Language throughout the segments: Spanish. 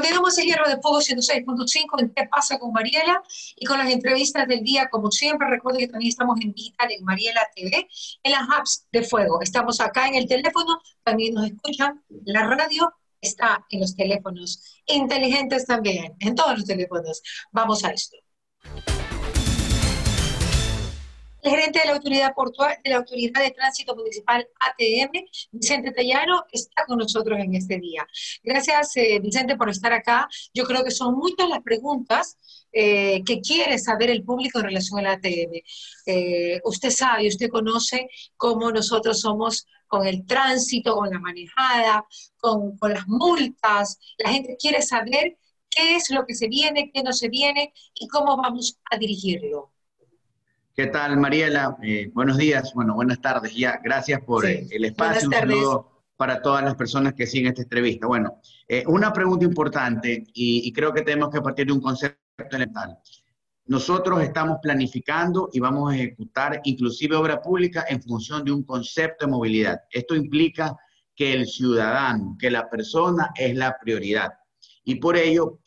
Continuamos el Hierro de Fuego 106.5 en ¿Qué pasa con Mariela? Y con las entrevistas del día, como siempre, recuerden que también estamos en Digital en Mariela TV, en las apps de Fuego. Estamos acá en el teléfono, también nos escuchan, la radio está en los teléfonos inteligentes también, en todos los teléfonos. Vamos a esto. El gerente de la Autoridad Portuaria, de la Autoridad de Tránsito Municipal ATM, Vicente Tellano, está con nosotros en este día. Gracias, eh, Vicente, por estar acá. Yo creo que son muchas las preguntas eh, que quiere saber el público en relación al ATM. Eh, usted sabe, usted conoce cómo nosotros somos con el tránsito, con la manejada, con, con las multas. La gente quiere saber qué es lo que se viene, qué no se viene y cómo vamos a dirigirlo. ¿Qué tal, Mariela? Eh, buenos días, bueno, buenas tardes ya. Gracias por eh, el espacio. Un saludo para todas las personas que siguen esta entrevista. Bueno, eh, una pregunta importante y, creo que tenemos que partir de un concepto elemental. Nosotros estamos planificando y vamos a ejecutar inclusive obra pública en función de un concepto de movilidad. Esto implica que el ciudadano, que la persona es la prioridad. Y por ello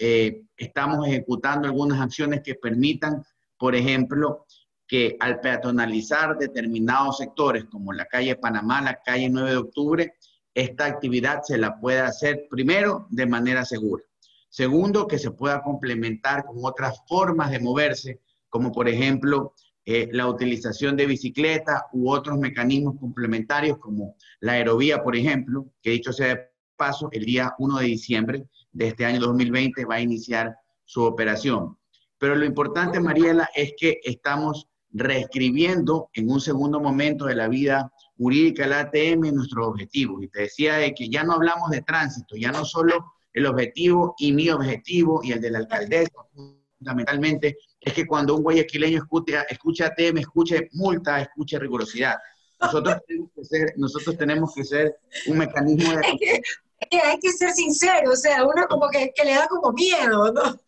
estamos ejecutando algunas acciones que permitan, por ejemplo, que al peatonalizar determinados sectores como la calle Panamá, la calle 9 de octubre, esta actividad se la pueda hacer primero de manera segura. Segundo, que se pueda complementar con otras formas de moverse, como por ejemplo eh, la utilización de bicicleta u otros mecanismos complementarios como la aerovía, por ejemplo, que dicho sea de paso, el día 1 de diciembre de este año 2020 va a iniciar su operación. Pero lo importante, Mariela, es que estamos reescribiendo en un segundo momento de la vida jurídica del ATM nuestros objetivos. Y te decía de que ya no hablamos de tránsito, ya no solo el objetivo y mi objetivo y el de la alcaldesa, fundamentalmente, es que cuando un guayaquileño escucha, escucha ATM, escuche multa, escuche rigurosidad. Nosotros tenemos que ser, nosotros tenemos que ser un mecanismo de... Es que, hay que ser sincero, o sea, uno como que, que le da como miedo, ¿no?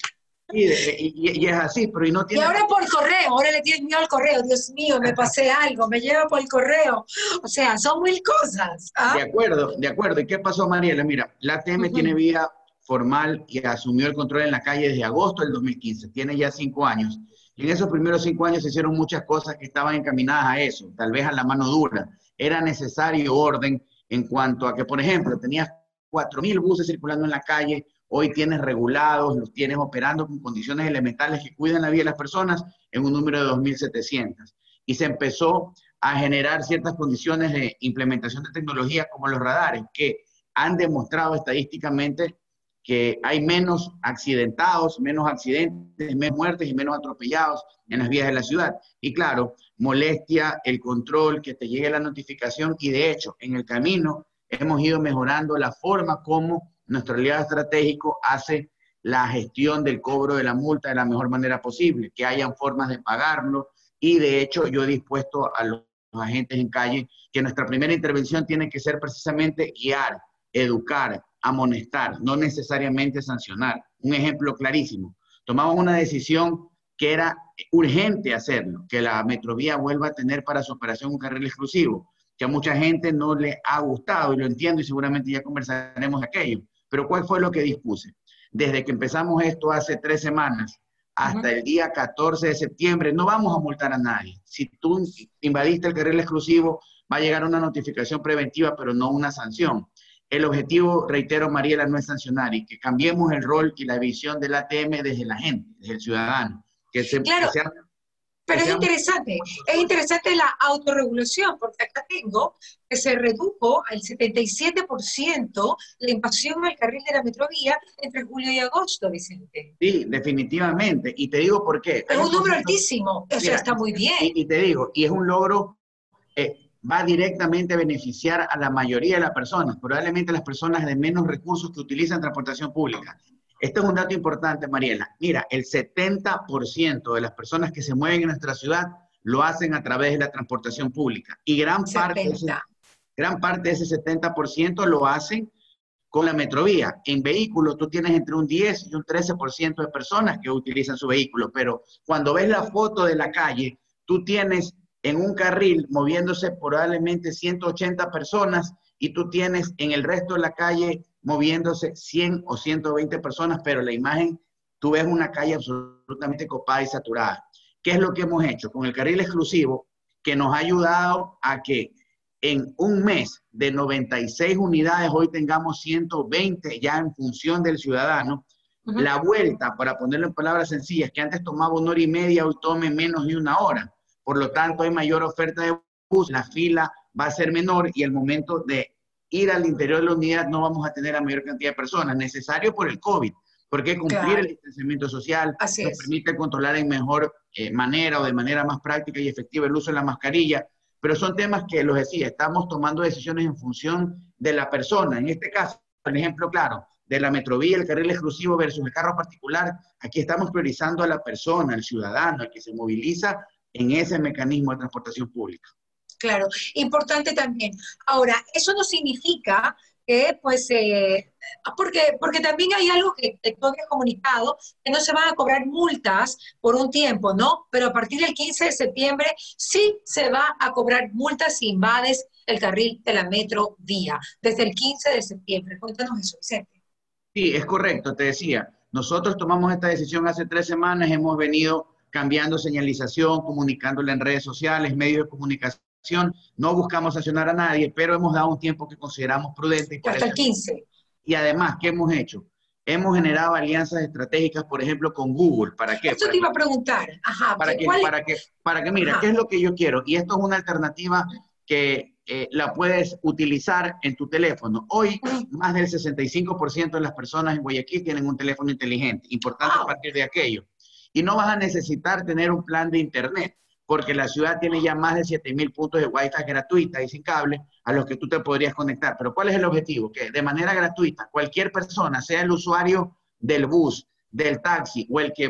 Y, es así, pero y no tiene... Y ahora por correo, ahora le tienes miedo al correo, Dios mío, me pasé algo, me lleva por el correo. O sea, son mil cosas. ¿ah? De acuerdo, de acuerdo. ¿Y qué pasó, Mariela? Mira, la ATM tiene vía formal y asumió el control en la calle desde agosto del 2015, tiene ya cinco años. Y en esos primeros cinco años se hicieron muchas cosas que estaban encaminadas a eso, tal vez a la mano dura. Era necesario orden en cuanto a que, por ejemplo, tenías 4.000 buses circulando en la calle, Hoy tienes regulados, los tienes operando con condiciones elementales que cuidan la vida de las personas en un número de 2.700. Y se empezó a generar ciertas condiciones de implementación de tecnología como los radares, que han demostrado estadísticamente que hay menos accidentados, menos accidentes, menos muertes y menos atropellados en las vías de la ciudad. Y claro, molestia, el control, que te llegue la notificación y de hecho, en el camino hemos ido mejorando la forma como nuestro aliado estratégico hace la gestión del cobro de la multa de la mejor manera posible, que hayan formas de pagarlo y de hecho yo he dispuesto a los agentes en calle que nuestra primera intervención tiene que ser precisamente guiar, educar, amonestar, no necesariamente sancionar. Un ejemplo clarísimo. Tomamos una decisión que era urgente hacerlo, que la Metrovía vuelva a tener para su operación un carril exclusivo, que a mucha gente no le ha gustado y lo entiendo y seguramente ya conversaremos de aquello. Pero ¿cuál fue lo que dispuse? Desde que empezamos esto hace tres semanas hasta el día 14 de septiembre, no vamos a multar a nadie. Si tú invadiste el carril exclusivo, va a llegar una notificación preventiva, pero no una sanción. El objetivo, reitero, Mariela, no es sancionar y que cambiemos el rol y la visión del ATM desde la gente, desde el ciudadano. Que se, claro. Pero es interesante, es interesante la autorregulación, porque acá tengo que se redujo al 77% la invasión al carril de la metrovía entre julio y agosto, Vicente. Sí, definitivamente. Y te digo por qué. Es un número altísimo, eso está muy bien. Y, te digo, y es un logro, eh, va directamente a beneficiar a la mayoría de las personas, probablemente las personas de menos recursos que utilizan transportación pública. Este es un dato importante, Mariela. Mira, el 70% de las personas que se mueven en nuestra ciudad lo hacen a través de la transportación pública. Y gran parte, de ese, gran parte de ese 70% lo hacen con la metrovía. En vehículos tú tienes entre un 10 y un 13% de personas que utilizan su vehículo, pero cuando ves la foto de la calle, tú tienes en un carril moviéndose probablemente 180 personas y tú tienes en el resto de la calle moviéndose 100 o 120 personas, pero la imagen, tú ves una calle absolutamente copada y saturada. ¿Qué es lo que hemos hecho? Con el carril exclusivo, que nos ha ayudado a que en un mes de 96 unidades, hoy tengamos 120 ya en función del ciudadano. La vuelta, para ponerlo en palabras sencillas, que antes tomaba una hora y media, hoy tome menos de una hora. Por lo tanto, hay mayor oferta de bus, la fila va a ser menor y el momento de ir al interior de la unidad no vamos a tener la mayor cantidad de personas, necesario por el COVID, porque cumplir el distanciamiento social nos permite controlar en mejor eh, manera o de manera más práctica y efectiva el uso de la mascarilla, pero son temas que, los decía, estamos tomando decisiones en función de la persona. En este caso, por ejemplo claro, de la metrovía, el carril exclusivo versus el carro particular, aquí estamos priorizando a la persona, al ciudadano, al que se moviliza en ese mecanismo de transportación pública. Claro, importante también. Ahora, eso no significa que, pues, eh, porque, porque también hay algo que tú habías comunicado, que no se van a cobrar multas por un tiempo, ¿no? Pero a partir del 15 de septiembre sí se va a cobrar multas si invades el carril de la metro vía, desde el 15 de septiembre. Cuéntanos eso, Vicente. Sí, es correcto, te decía. Nosotros tomamos esta decisión hace tres semanas, hemos venido cambiando señalización, comunicándola en redes sociales, medios de comunicación no buscamos sancionar a nadie, pero hemos dado un tiempo que consideramos prudente. Y Hasta el 15. Y además, ¿qué hemos hecho? Hemos generado alianzas estratégicas, por ejemplo, con Google. ¿Para qué? Eso te iba a preguntar. Ajá, para, que, para, que, para que, mira, ¿qué es lo que yo quiero? Y esto es una alternativa que eh, la puedes utilizar en tu teléfono. Hoy, más del 65% de las personas en Guayaquil tienen un teléfono inteligente. Importante a partir de aquello. Y no vas a necesitar tener un plan de Internet porque la ciudad tiene ya más de 7.000 puntos de Wi-Fi gratuita y sin cable a los que tú te podrías conectar. Pero ¿cuál es el objetivo? Que de manera gratuita cualquier persona, sea el usuario del bus, del taxi o el que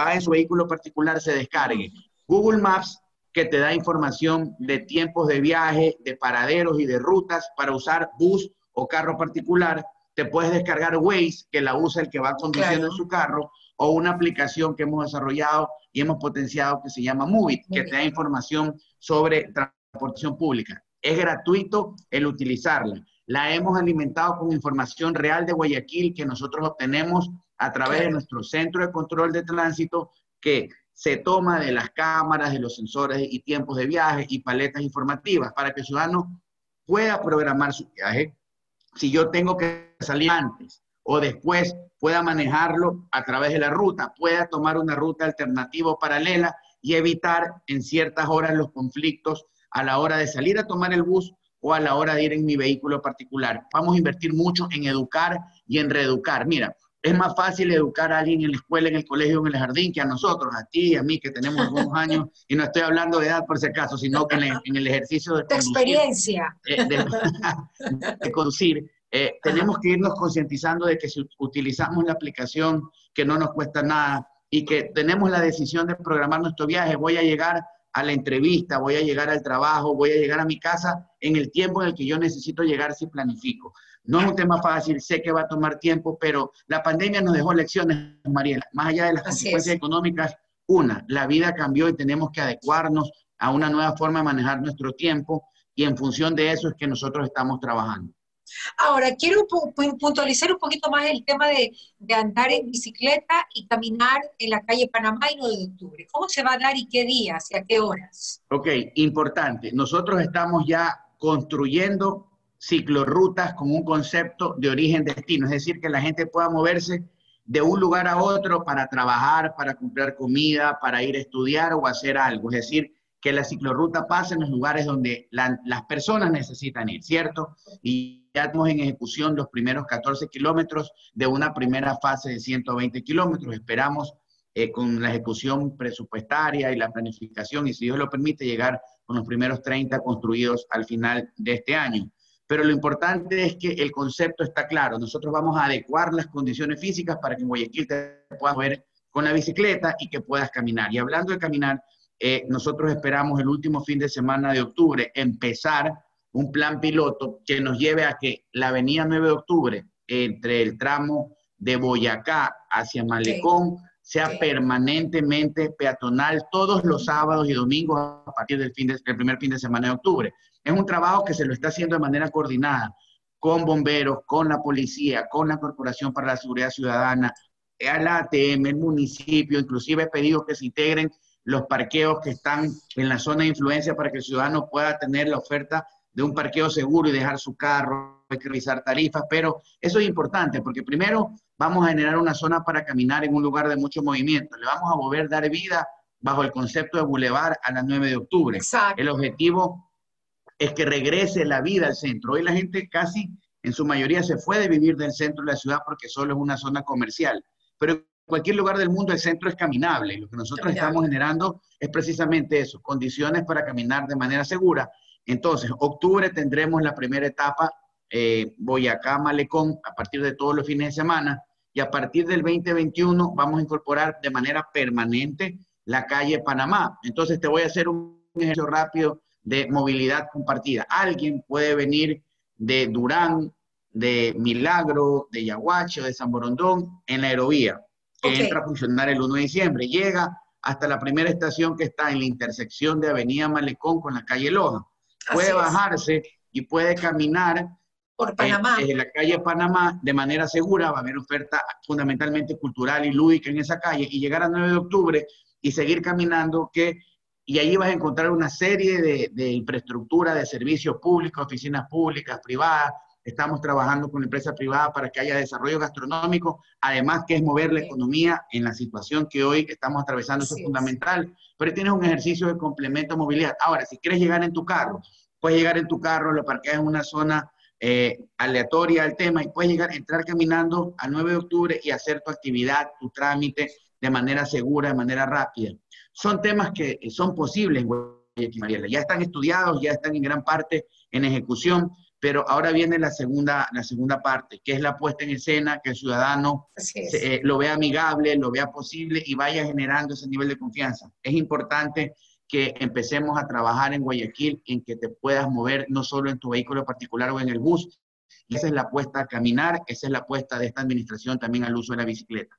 va en su vehículo particular, se descargue Google Maps, que te da información de tiempos de viaje, de paraderos y de rutas para usar bus o carro particular. Te puedes descargar Waze, que la usa el que va conduciendo en su carro, o una aplicación que hemos desarrollado y hemos potenciado que se llama Movit, que te da información sobre transportación pública. Es gratuito el utilizarla. La hemos alimentado con información real de Guayaquil que nosotros obtenemos a través de nuestro centro de control de tránsito que se toma de las cámaras, de los sensores y tiempos de viaje y paletas informativas para que el ciudadano pueda programar su viaje. Si yo tengo que salir antes o después pueda manejarlo a través de la ruta, pueda tomar una ruta alternativa o paralela y evitar en ciertas horas los conflictos a la hora de salir a tomar el bus o a la hora de ir en mi vehículo particular. Vamos a invertir mucho en educar y en reeducar. Mira, es más fácil educar a alguien en la escuela, en el colegio, en el jardín, que a nosotros, a ti, a mí, que tenemos algunos años, y no estoy hablando de edad por si acaso, sino que en el, ejercicio de, de experiencia. de conducir, eh, tenemos que irnos concientizando de que si utilizamos la aplicación, que no nos cuesta nada y que tenemos la decisión de programar nuestro viaje, voy a llegar a la entrevista, voy a llegar al trabajo, voy a llegar a mi casa en el tiempo en el que yo necesito llegar si planifico. No es un tema fácil, sé que va a tomar tiempo, pero la pandemia nos dejó lecciones, Mariela. Más allá de las consecuencias económicas, una, la vida cambió y tenemos que adecuarnos a una nueva forma de manejar nuestro tiempo y en función de eso es que nosotros estamos trabajando. Ahora, quiero puntualizar un poquito más el tema de, andar en bicicleta y caminar en la calle Panamá y 9 de octubre. ¿Cómo se va a dar y qué días y a qué horas? Ok, importante. Nosotros estamos ya construyendo ciclorrutas con un concepto de origen-destino, es decir, que la gente pueda moverse de un lugar a otro para trabajar, para comprar comida, para ir a estudiar o hacer algo. Es decir, que la ciclorruta pase en los lugares donde las personas necesitan ir, ¿cierto? Y estamos en ejecución los primeros 14 kilómetros de una primera fase de 120 kilómetros. Esperamos eh, con la ejecución presupuestaria y la planificación, y si Dios lo permite, llegar con los primeros 30 construidos al final de este año. Pero lo importante es que el concepto está claro. Nosotros vamos a adecuar las condiciones físicas para que en Guayaquil te puedas ver con la bicicleta y que puedas caminar. Y hablando de caminar, eh, nosotros esperamos el último fin de semana de octubre empezar un plan piloto que nos lleve a que la avenida 9 de octubre, entre el tramo de Boyacá hacia Malecón, sea permanentemente peatonal todos los sábados y domingos a partir del, fin del primer fin de semana de octubre. Es un trabajo que se lo está haciendo de manera coordinada con bomberos, con la policía, con la Corporación para la Seguridad Ciudadana, al ATM, el municipio, inclusive he pedido que se integren los parqueos que están en la zona de influencia para que el ciudadano pueda tener la oferta de un parqueo seguro y dejar su carro, hay que revisar tarifas, pero eso es importante porque primero vamos a generar una zona para caminar en un lugar de mucho movimiento, le vamos a volver dar vida bajo el concepto de bulevar a las 9 de octubre. Exacto. El objetivo es que regrese la vida al centro. Hoy la gente casi en su mayoría se fue de vivir del centro de la ciudad porque solo es una zona comercial. Pero en cualquier lugar del mundo el centro es caminable y lo que nosotros estamos generando es precisamente eso, condiciones para caminar de manera segura. Entonces, octubre tendremos la primera etapa, eh, Boyacá, Malecón, a partir de todos los fines de semana, y a partir del 2021 vamos a incorporar de manera permanente la calle Panamá. Entonces, te voy a hacer un ejercicio rápido de movilidad compartida. Alguien puede venir de Durán, de Milagro, de Yaguacho, de San Borondón, en la aerovía, que entra a funcionar el 1 de diciembre. Llega hasta la primera estación que está en la intersección de Avenida Malecón con la calle Loja. Puede bajarse y puede caminar por Panamá. En, la calle Panamá de manera segura, va a haber oferta fundamentalmente cultural y lúdica en esa calle y llegar al 9 de octubre y seguir caminando que y ahí vas a encontrar una serie de, de infraestructura, de servicios públicos, oficinas públicas, privadas, Estamos trabajando con empresas privadas para que haya desarrollo gastronómico, además que es mover la economía en la situación que hoy estamos atravesando, eso es fundamental. Pero tienes un ejercicio de complemento a movilidad. Ahora, si quieres llegar en tu carro, puedes llegar en tu carro, lo parqueas en una zona eh, aleatoria al tema y puedes llegar, entrar caminando al 9 de octubre y hacer tu actividad, tu trámite de manera segura, de manera rápida. Son temas que son posibles, Mariela. Ya están estudiados, ya están en gran parte en ejecución pero ahora viene la segunda, la segunda parte, que es la puesta en escena, que el ciudadano eh, lo vea amigable, lo vea posible y vaya generando ese nivel de confianza. Es importante que empecemos a trabajar en Guayaquil, en que te puedas mover no solo en tu vehículo particular o en el bus. Y esa es la apuesta a caminar, esa es la apuesta de esta administración también al uso de la bicicleta.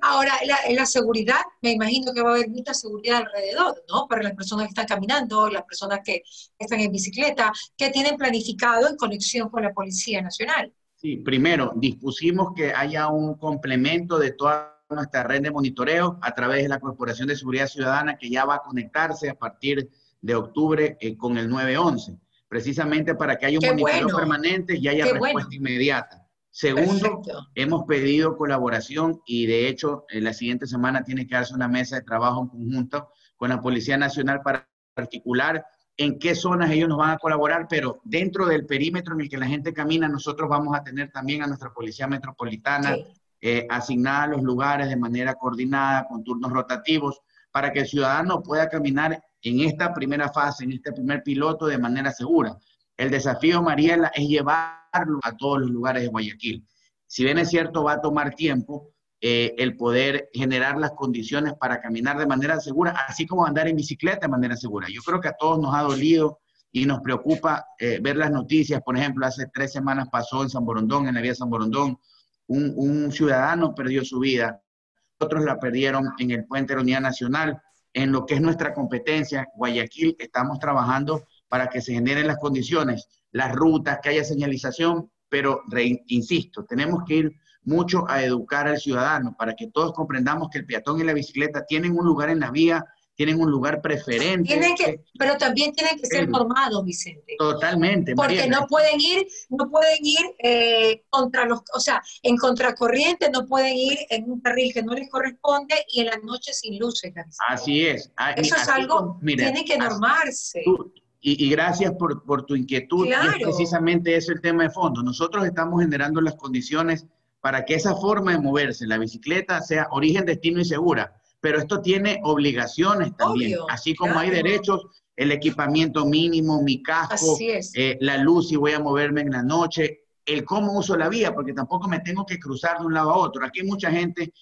Ahora, la, seguridad, me imagino que va a haber mucha seguridad alrededor, ¿no? Para las personas que están caminando, las personas que están en bicicleta, que tienen planificado en conexión con la Policía Nacional. Sí, primero, dispusimos que haya un complemento de toda nuestra red de monitoreo a través de la Corporación de Seguridad Ciudadana que ya va a conectarse a partir de octubre eh, con el 911, precisamente para que haya un monitoreo permanente y haya respuesta inmediata. Segundo, hemos pedido colaboración y de hecho en la siguiente semana tiene que darse una mesa de trabajo en conjunto con la Policía Nacional para articular en qué zonas ellos nos van a colaborar, pero dentro del perímetro en el que la gente camina, nosotros vamos a tener también a nuestra Policía Metropolitana eh, asignada a los lugares de manera coordinada, con turnos rotativos, para que el ciudadano pueda caminar en esta primera fase, en este primer piloto de manera segura. El desafío, Mariela, es llevarlo a todos los lugares de Guayaquil. Si bien es cierto, va a tomar tiempo eh, el poder generar las condiciones para caminar de manera segura, así como andar en bicicleta de manera segura. Yo creo que a todos nos ha dolido y nos preocupa eh, ver las noticias. Por ejemplo, hace tres semanas pasó en San Borondón, en la vía San Borondón, un, un ciudadano perdió su vida, otros la perdieron en el puente de la Unidad Nacional. En lo que es nuestra competencia, Guayaquil, estamos trabajando para que se generen las condiciones, las rutas, que haya señalización, pero insisto, tenemos que ir mucho a educar al ciudadano para que todos comprendamos que el peatón y la bicicleta tienen un lugar en la vía, tienen un lugar preferente. Tienen que, pero también tienen que ser formados, Vicente. Totalmente. Porque no pueden ir, no pueden ir eh, contra los, o sea, en contracorriente, no pueden ir en un carril que no les corresponde y en la noche sin luces. Así es. Ah, Eso es algo, que tiene que normarse. Y, gracias por, por, tu inquietud. Y es precisamente eso el tema de fondo. Nosotros estamos generando las condiciones para que esa forma de moverse, la bicicleta, sea origen, destino y segura. Pero esto tiene obligaciones también, así como hay derechos, el equipamiento mínimo, mi casco, eh, la luz si voy a moverme en la noche, el cómo uso la vía, porque tampoco me tengo que cruzar de un lado a otro. Aquí hay mucha gente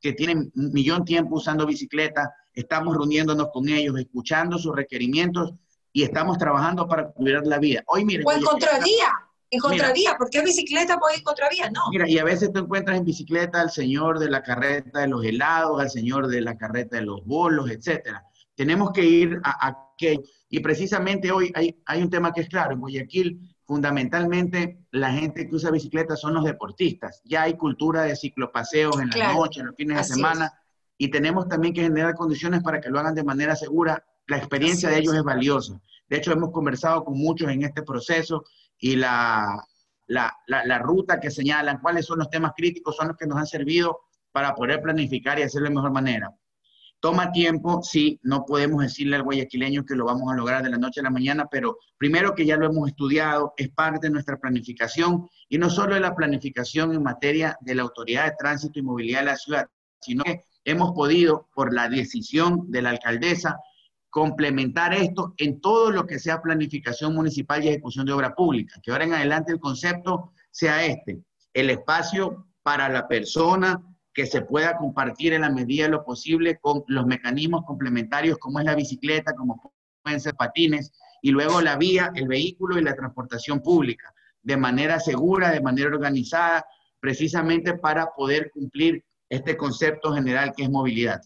que tiene un millón de tiempo usando bicicleta, estamos reuniéndonos con ellos, escuchando sus requerimientos y estamos trabajando para cuidar la vida. Hoy, miren, o en contravía, en contravía, ¿por qué bicicleta puede ir en contravía? No. Mira, y a veces tú encuentras en bicicleta al señor de la carreta de los helados, al señor de la carreta de los bolos, etcétera. Tenemos que ir a, aquello. Y precisamente hoy hay, hay un tema que es claro, en Guayaquil fundamentalmente la gente que usa bicicleta son los deportistas. Ya hay cultura de ciclopaseos en la noche, en los fines de semana, y tenemos también que generar condiciones para que lo hagan de manera segura. La experiencia de ellos es. valiosa. De hecho, hemos conversado con muchos en este proceso y la, la, la, ruta que señalan, cuáles son los temas críticos, son los que nos han servido para poder planificar y hacerlo de mejor manera. Toma tiempo, sí, no podemos decirle al guayaquileño que lo vamos a lograr de la noche a la mañana, pero primero que ya lo hemos estudiado, es parte de nuestra planificación y no solo de la planificación en materia de la Autoridad de Tránsito y Movilidad de la ciudad, sino que hemos podido, por la decisión de la alcaldesa, complementar esto en todo lo que sea planificación municipal y ejecución de obra pública, que ahora en adelante el concepto sea este, el espacio para la persona, que se pueda compartir en la medida de lo posible con los mecanismos complementarios como es la bicicleta, como pueden ser patines, y luego la vía, el vehículo y la transportación pública, de manera segura, de manera organizada, precisamente para poder cumplir este concepto general que es movilidad.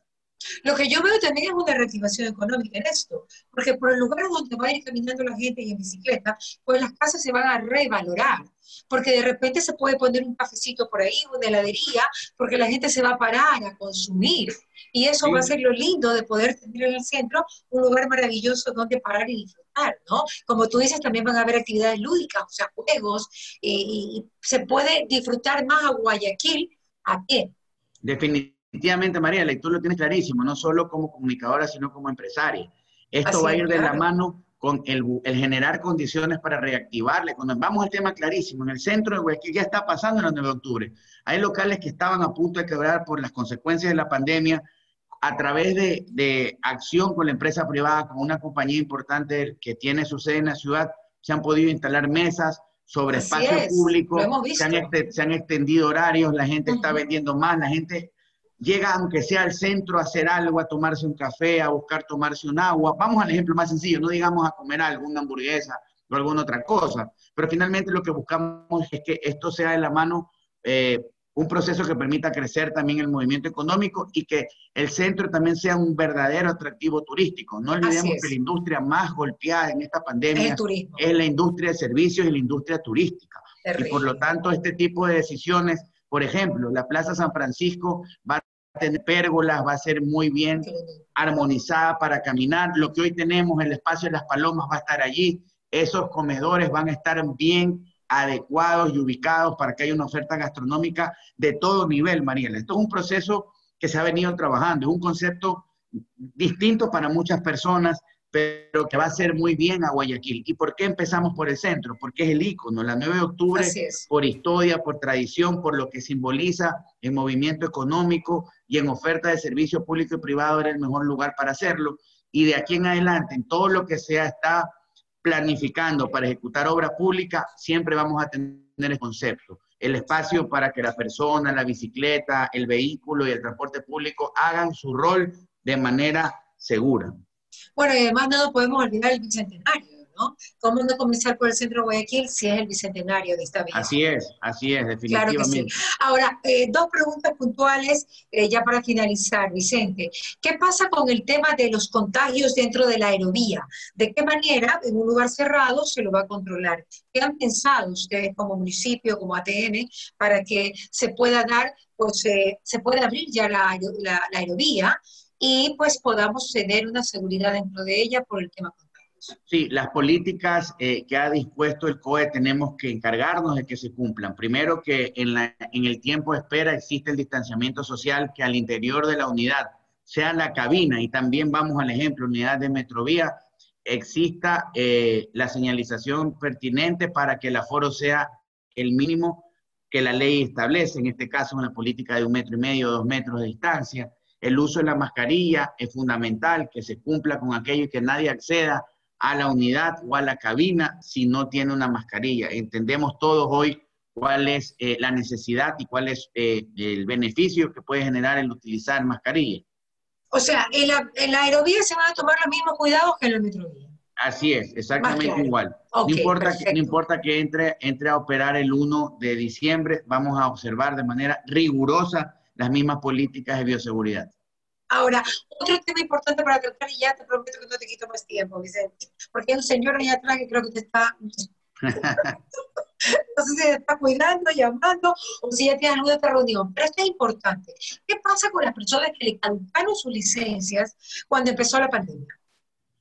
Lo que yo veo también es una reactivación económica en esto, porque por el lugar donde va a ir caminando la gente y en bicicleta, pues las casas se van a revalorar, porque de repente se puede poner un cafecito por ahí, una heladería, porque la gente se va a parar a consumir. Y eso va a ser lo lindo de poder tener en el centro un lugar maravilloso donde parar y disfrutar, ¿no? Como tú dices, también van a haber actividades lúdicas, o sea, juegos, y, y se puede disfrutar más a Guayaquil a pie. Definitivamente Definitivamente, María, tú lo tienes clarísimo, no solo como comunicadora, sino como empresaria. Esto va a ir de la mano con el, generar condiciones para reactivarle. Cuando vamos al tema clarísimo, en el centro de Guayaquil ya está pasando en el 9 de octubre. Hay locales que estaban a punto de quebrar por las consecuencias de la pandemia. A través de, de acción con la empresa privada, con una compañía importante que tiene su sede en la ciudad, se han podido instalar mesas, sobre espacio público, se han, se han, extendido horarios, la gente está vendiendo más, la gente llega aunque sea al centro a hacer algo, a tomarse un café, a buscar tomarse un agua. Vamos al ejemplo más sencillo, no digamos a comer alguna hamburguesa o alguna otra cosa, pero finalmente lo que buscamos es que esto sea de la mano eh, un proceso que permita crecer también el movimiento económico y que el centro también sea un verdadero atractivo turístico. No olvidemos que la industria más golpeada en esta pandemia es, la industria de servicios y la industria turística. Y por lo tanto, este tipo de decisiones, por ejemplo, la Plaza San Francisco va a tener pérgolas, va a ser muy bien armonizada para caminar. Lo que hoy tenemos, el espacio de las palomas va a estar allí. Esos comedores van a estar bien adecuados y ubicados para que haya una oferta gastronómica de todo nivel, Mariela. Esto es un proceso que se ha venido trabajando, es un concepto distinto para muchas personas, pero que va a ser muy bien a Guayaquil. ¿Y por qué empezamos por el centro? Porque es el ícono, la 9 de octubre, por historia, por tradición, por lo que simboliza el movimiento económico y en oferta de servicio público y privado era el mejor lugar para hacerlo. Y de aquí en adelante, en todo lo que sea está planificando para ejecutar obra pública, siempre vamos a tener el concepto, el espacio para que la persona, la bicicleta, el vehículo y el transporte público hagan su rol de manera segura. Bueno, y además no podemos olvidar el bicentenario, ¿no? ¿Cómo no comenzar por el centro de Guayaquil si es el bicentenario de esta vida? Así es, así es, definitivamente. Claro que sí. Ahora, eh, dos preguntas puntuales eh, ya para finalizar, Vicente. ¿Qué pasa con el tema de los contagios dentro de la aerovía? ¿De qué manera en un lugar cerrado se lo va a controlar? ¿Qué han pensado ustedes como municipio, como ATN, para que se pueda dar, pues eh, se pueda abrir ya la, la, la aerovía? y pues podamos tener una seguridad dentro de ella por el tema. Sí, las políticas eh, que ha dispuesto el COE tenemos que encargarnos de que se cumplan. Primero que en, la, en el tiempo de espera existe el distanciamiento social que al interior de la unidad, sea la cabina y también vamos al ejemplo, unidad de metrovía, exista eh, la señalización pertinente para que el aforo sea el mínimo que la ley establece, en este caso una política de un metro y medio, dos metros de distancia el uso de la mascarilla es fundamental, que se cumpla con aquello y que nadie acceda a la unidad o a la cabina si no tiene una mascarilla. Entendemos todos hoy cuál es eh, la necesidad y cuál es eh, el beneficio que puede generar el utilizar mascarilla. O sea, en la, aerovía se van a tomar los mismos cuidados que en la metrovía. Así es, exactamente igual. no, importa que, no importa que entre, entre a operar el 1 de diciembre, vamos a observar de manera rigurosa las mismas políticas de bioseguridad. Ahora, otro tema importante para tratar, y ya te prometo que no te quito más tiempo, Vicente, porque hay un señor ahí atrás que creo que te está no sé si te está cuidando, llamando, o si ya tienes alguna otra reunión. Pero esto es importante. ¿Qué pasa con las personas que le caducaron sus licencias cuando empezó la pandemia?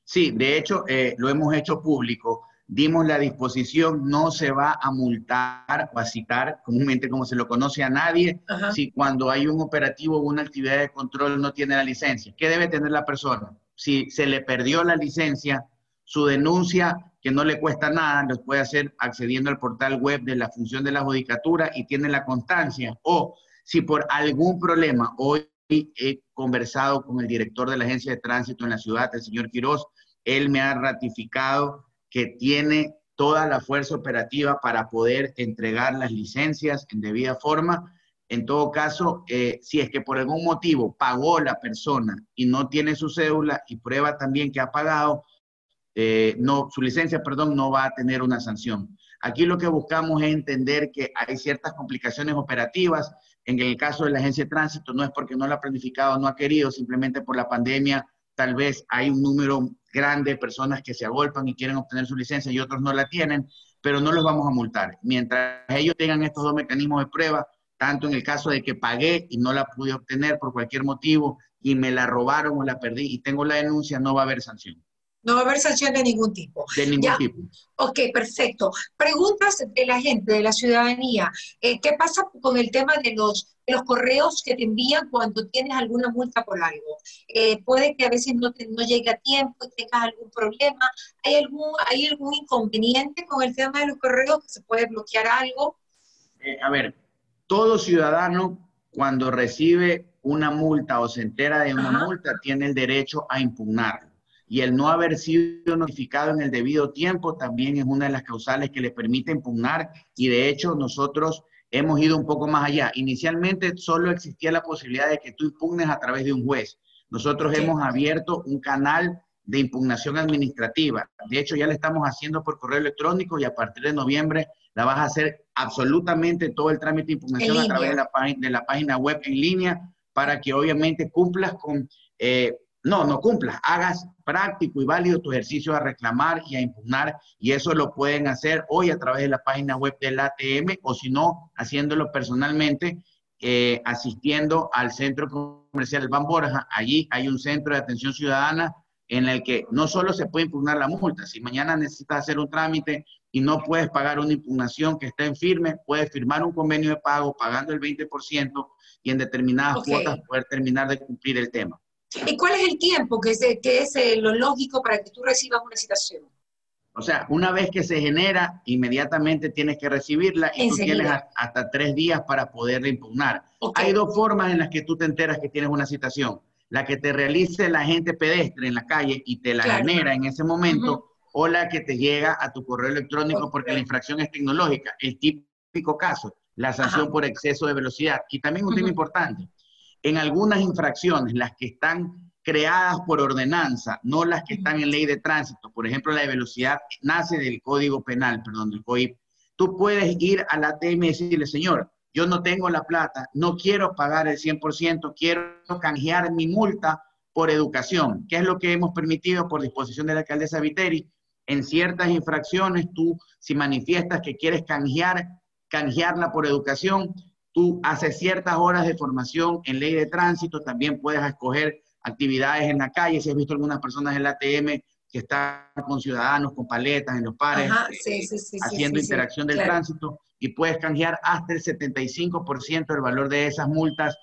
Sí, de hecho, eh, lo hemos hecho público. Dimos la disposición, no se va a multar o a citar, comúnmente como se lo conoce a nadie, si cuando hay un operativo o una actividad de control no tiene la licencia. ¿Qué debe tener la persona? Si se le perdió la licencia, su denuncia que no le cuesta nada, lo puede hacer accediendo al portal web de la función de la judicatura y tiene la constancia. O si por algún problema, hoy he conversado con el director de la agencia de tránsito en la ciudad, el señor Quiroz, él me ha ratificado que tiene toda la fuerza operativa para poder entregar las licencias en debida forma. En todo caso, eh, si es que por algún motivo pagó la persona y no tiene su cédula y prueba también que ha pagado, eh, no, su licencia, perdón, no va a tener una sanción. Aquí lo que buscamos es entender que hay ciertas complicaciones operativas. En el caso de la agencia de tránsito, no es porque no la ha planificado, no ha querido, simplemente por la pandemia, tal vez hay un número grande de personas que se agolpan y quieren obtener su licencia y otros no la tienen, pero no los vamos a multar. Mientras ellos tengan estos dos mecanismos de prueba, tanto en el caso de que pagué y no la pude obtener por cualquier motivo y me la robaron o la perdí y tengo la denuncia, no va a haber sanción. No va a haber sanción de ningún tipo. De ningún tipo. Ok, perfecto. Preguntas de la gente, de la ciudadanía. Eh, ¿Qué pasa con el tema de los, los correos que te envían cuando tienes alguna multa por algo? Eh, puede que a veces no, te, no llegue a tiempo y tengas algún problema. ¿Hay algún, ¿Hay algún inconveniente con el tema de los correos que se puede bloquear algo? Eh, a ver, todo ciudadano cuando recibe una multa o se entera de una multa tiene el derecho a impugnarlo y el no haber sido notificado en el debido tiempo también es una de las causales que le permite impugnar y de hecho nosotros hemos ido un poco más allá. Inicialmente solo existía la posibilidad de que tú impugnes a través de un juez. Nosotros hemos abierto un canal de impugnación administrativa. De hecho, ya le estamos haciendo por correo electrónico y a partir de noviembre la vas a hacer absolutamente todo el trámite de impugnación a través de la, de la, página web en línea para que obviamente cumplas con eh, no, no cumplas, hagas práctico y válido tu ejercicio a reclamar y a impugnar y eso lo pueden hacer hoy a través de la página web del ATM o si no, haciéndolo personalmente, eh, asistiendo al centro comercial Ban Borja. Allí hay un centro de atención ciudadana en el que no solo se puede impugnar la multa, si mañana necesitas hacer un trámite y no puedes pagar una impugnación que esté en firme, puedes firmar un convenio de pago pagando el 20% y en determinadas cuotas poder terminar de cumplir el tema. ¿Y cuál es el tiempo que es, que es eh, lo lógico para que tú recibas una citación? O sea, una vez que se genera, inmediatamente tienes que recibirla y tú tienes hasta tres días para poderla impugnar. Hay dos formas en las que tú te enteras que tienes una citación. La que te realice la gente pedestre en la calle y te la genera en ese momento, o la que te llega a tu correo electrónico porque la infracción es tecnológica. El típico caso, la sanción por exceso de velocidad. Y también un tema importante, en algunas infracciones, las que están creadas por ordenanza, no las que están en ley de tránsito, por ejemplo, la de velocidad nace del Código Penal, perdón, del COIP, tú puedes ir a la ATM y decirle, señor, yo no tengo la plata, no quiero pagar el 100%, quiero canjear mi multa por educación, que es lo que hemos permitido por disposición de la alcaldesa Viteri. En ciertas infracciones, tú, si manifiestas que quieres canjear, canjearla por educación, tú haces ciertas horas de formación en ley de tránsito, también puedes escoger actividades en la calle, si has visto algunas personas en la ATM que están con ciudadanos, con paletas en los pares, eh, haciendo interacción del tránsito, y puedes canjear hasta el 75% del valor de esas multas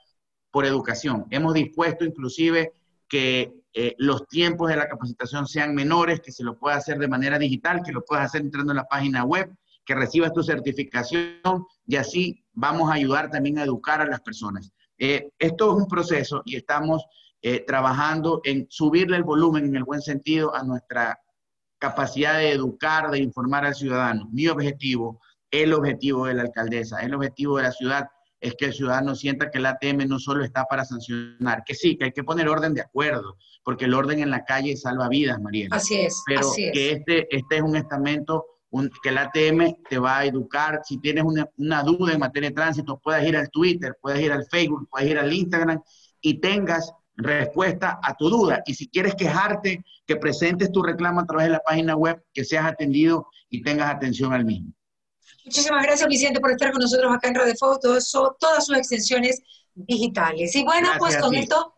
por educación. Hemos dispuesto inclusive que eh, los tiempos de la capacitación sean menores, que se lo pueda hacer de manera digital, que lo puedas hacer entrando en la página web, que recibas tu certificación y así vamos a ayudar también a educar a las personas. Eh, esto es un proceso y estamos eh, trabajando en subirle el volumen en el buen sentido a nuestra capacidad de educar, de informar al ciudadano. Mi objetivo, el objetivo de la alcaldesa, el objetivo de la ciudad es que el ciudadano sienta que el ATM no solo está para sancionar, que sí, que hay que poner orden de acuerdo, porque el orden en la calle salva vidas, María. Así es. Pero que Este, este es un estamento que el ATM te va a educar. Si tienes una, una, duda en materia de tránsito, puedes ir al Twitter, puedes ir al Facebook, puedes ir al Instagram y tengas respuesta a tu duda. Y si quieres quejarte, que presentes tu reclamo a través de la página web, que seas atendido y tengas atención al mismo. Muchísimas gracias, Vicente, por estar con nosotros acá en Radio Fotos, todas sus extensiones digitales. Y bueno, pues con esto,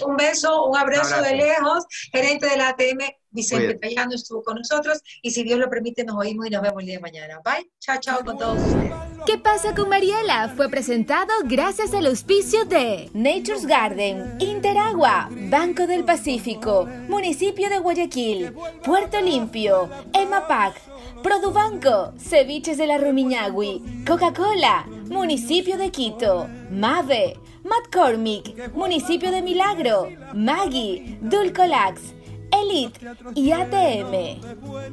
un beso, un abrazo, de lejos, gerente de la ATM, Vicente Tallano estuvo con nosotros y si Dios lo permite nos oímos y nos vemos el día de mañana. Bye, chao, chao con todos ustedes. ¿Qué pasa con Mariela? Fue presentado gracias al auspicio de Nature's Garden, Interagua, Banco del Pacífico, Municipio de Guayaquil, Puerto Limpio, EMAPAC, Produbanco, Ceviches de la Rumiñahui, Coca-Cola, Municipio de Quito, Mave, McCormick, Municipio de Milagro, Maggie, Dulcolax, Elite y ATM.